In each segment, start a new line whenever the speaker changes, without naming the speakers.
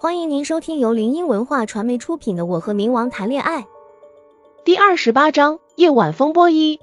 欢迎您收听由林音文化传媒出品的《我和冥王谈恋爱》
第二十八章夜晚风波一。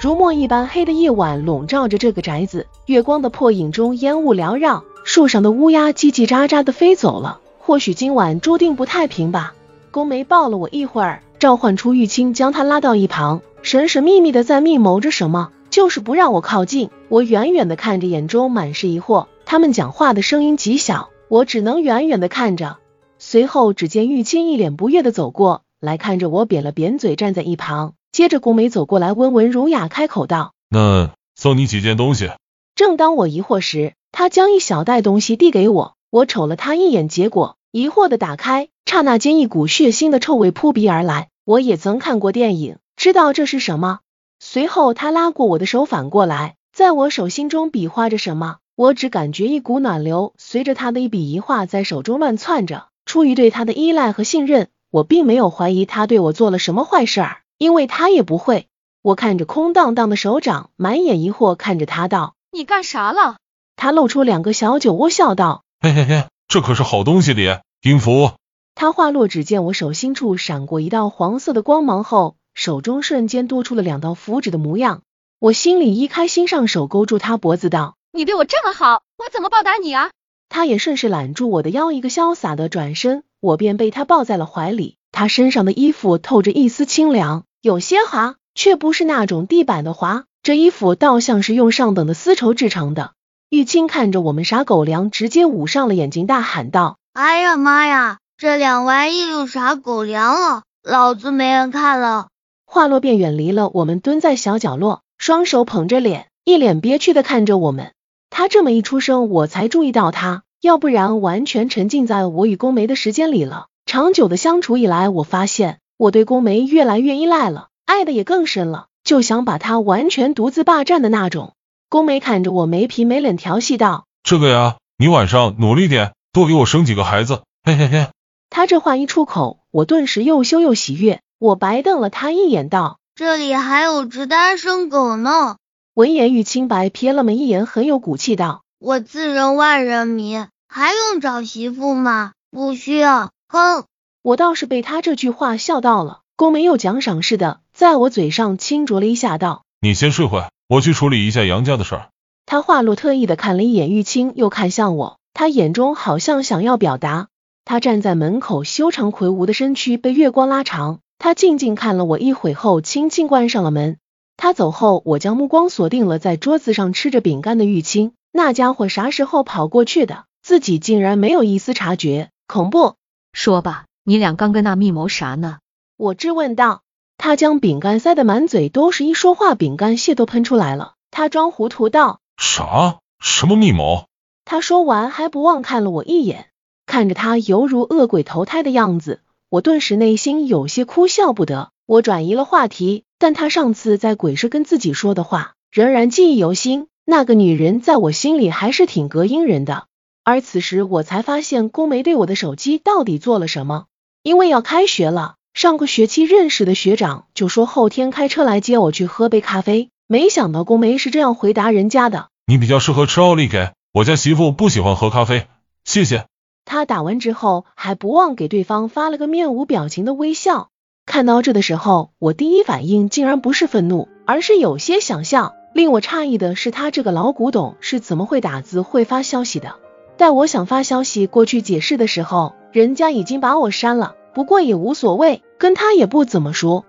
如墨一般黑的夜晚笼罩着这个宅子，月光的破影中烟雾缭绕，树上的乌鸦叽叽喳喳的飞走了。或许今晚注定不太平吧。宫梅抱了我一会儿，召唤出玉清，将他拉到一旁，神神秘秘的在密谋着什么，就是不让我靠近。我远远的看着，眼中满是疑惑。他们讲话的声音极小，我只能远远的看着。随后，只见玉清一脸不悦的走过来，看着我，扁了扁嘴，站在一旁。接着，宫美走过来，温文儒雅开口道：“
那送你几件东西。”
正当我疑惑时，他将一小袋东西递给我。我瞅了他一眼，结果疑惑的打开，刹那间一股血腥的臭味扑鼻而来。我也曾看过电影，知道这是什么。随后，他拉过我的手，反过来，在我手心中比划着什么。我只感觉一股暖流随着他的一笔一画在手中乱窜着。出于对他的依赖和信任，我并没有怀疑他对我做了什么坏事儿。因为他也不会。我看着空荡荡的手掌，满眼疑惑看着他道：“
你干啥了？”
他露出两个小酒窝，笑道：“
嘿嘿嘿，这可是好东西的音符。”
他话落，只见我手心处闪过一道黄色的光芒后，手中瞬间多出了两道符纸的模样。我心里一开心，上手勾住他脖子道：“
你对我这么好，我怎么报答你啊？”
他也顺势揽住我的腰，一个潇洒的转身，我便被他抱在了怀里。他身上的衣服透着一丝清凉。有些滑，却不是那种地板的滑。这衣服倒像是用上等的丝绸制成的。玉清看着我们傻狗粮，直接捂上了眼睛，大喊道：“
哎呀妈呀，这两玩意又啥狗粮了？老子没人看了！”
话落便远离了我们，蹲在小角落，双手捧着脸，一脸憋屈的看着我们。他这么一出声，我才注意到他，要不然完全沉浸在我与宫梅的时间里了。长久的相处以来，我发现。我对宫梅越来越依赖了，爱的也更深了，就想把她完全独自霸占的那种。宫梅看着我没皮没脸调戏道：“
这个呀，你晚上努力点，多给我生几个孩子。”嘿嘿嘿。
他这话一出口，我顿时又羞又喜悦。我白瞪了他一眼道：“
这里还有只单身狗呢。”
闻言，玉清白瞥了么一眼，很有骨气道：“
我自认万人迷，还用找媳妇吗？不需要。”哼。
我倒是被他这句话笑到了，宫梅又奖赏似的，在我嘴上轻啄了一下，道：“
你先睡会，我去处理一下杨家的事儿。”
他话落，特意的看了一眼玉清，又看向我，他眼中好像想要表达。他站在门口，修长魁梧的身躯被月光拉长。他静静看了我一会后，轻轻关上了门。他走后，我将目光锁定了在桌子上吃着饼干的玉清，那家伙啥时候跑过去的？自己竟然没有一丝察觉，恐怖！
说吧。你俩刚跟那密谋啥呢？
我质问道。他将饼干塞得满嘴都是，一说话饼干屑都喷出来了。他装糊涂道：
啥？什么密谋？
他说完还不忘看了我一眼，看着他犹如恶鬼投胎的样子，我顿时内心有些哭笑不得。我转移了话题，但他上次在鬼市跟自己说的话仍然记忆犹新。那个女人在我心里还是挺隔音人的。而此时我才发现宫梅对我的手机到底做了什么。因为要开学了，上个学期认识的学长就说后天开车来接我去喝杯咖啡。没想到宫梅是这样回答人家的：“
你比较适合吃奥利给，我家媳妇不喜欢喝咖啡，谢谢。”
他打完之后还不忘给对方发了个面无表情的微笑。看到这的时候，我第一反应竟然不是愤怒，而是有些想笑。令我诧异的是，他这个老古董是怎么会打字会发消息的？待我想发消息过去解释的时候，人家已经把我删了。不过也无所谓，跟他也不怎么说。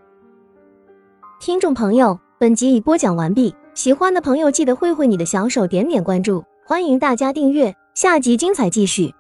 听众朋友，本集已播讲完毕，喜欢的朋友记得挥挥你的小手，点点关注，欢迎大家订阅，下集精彩继续。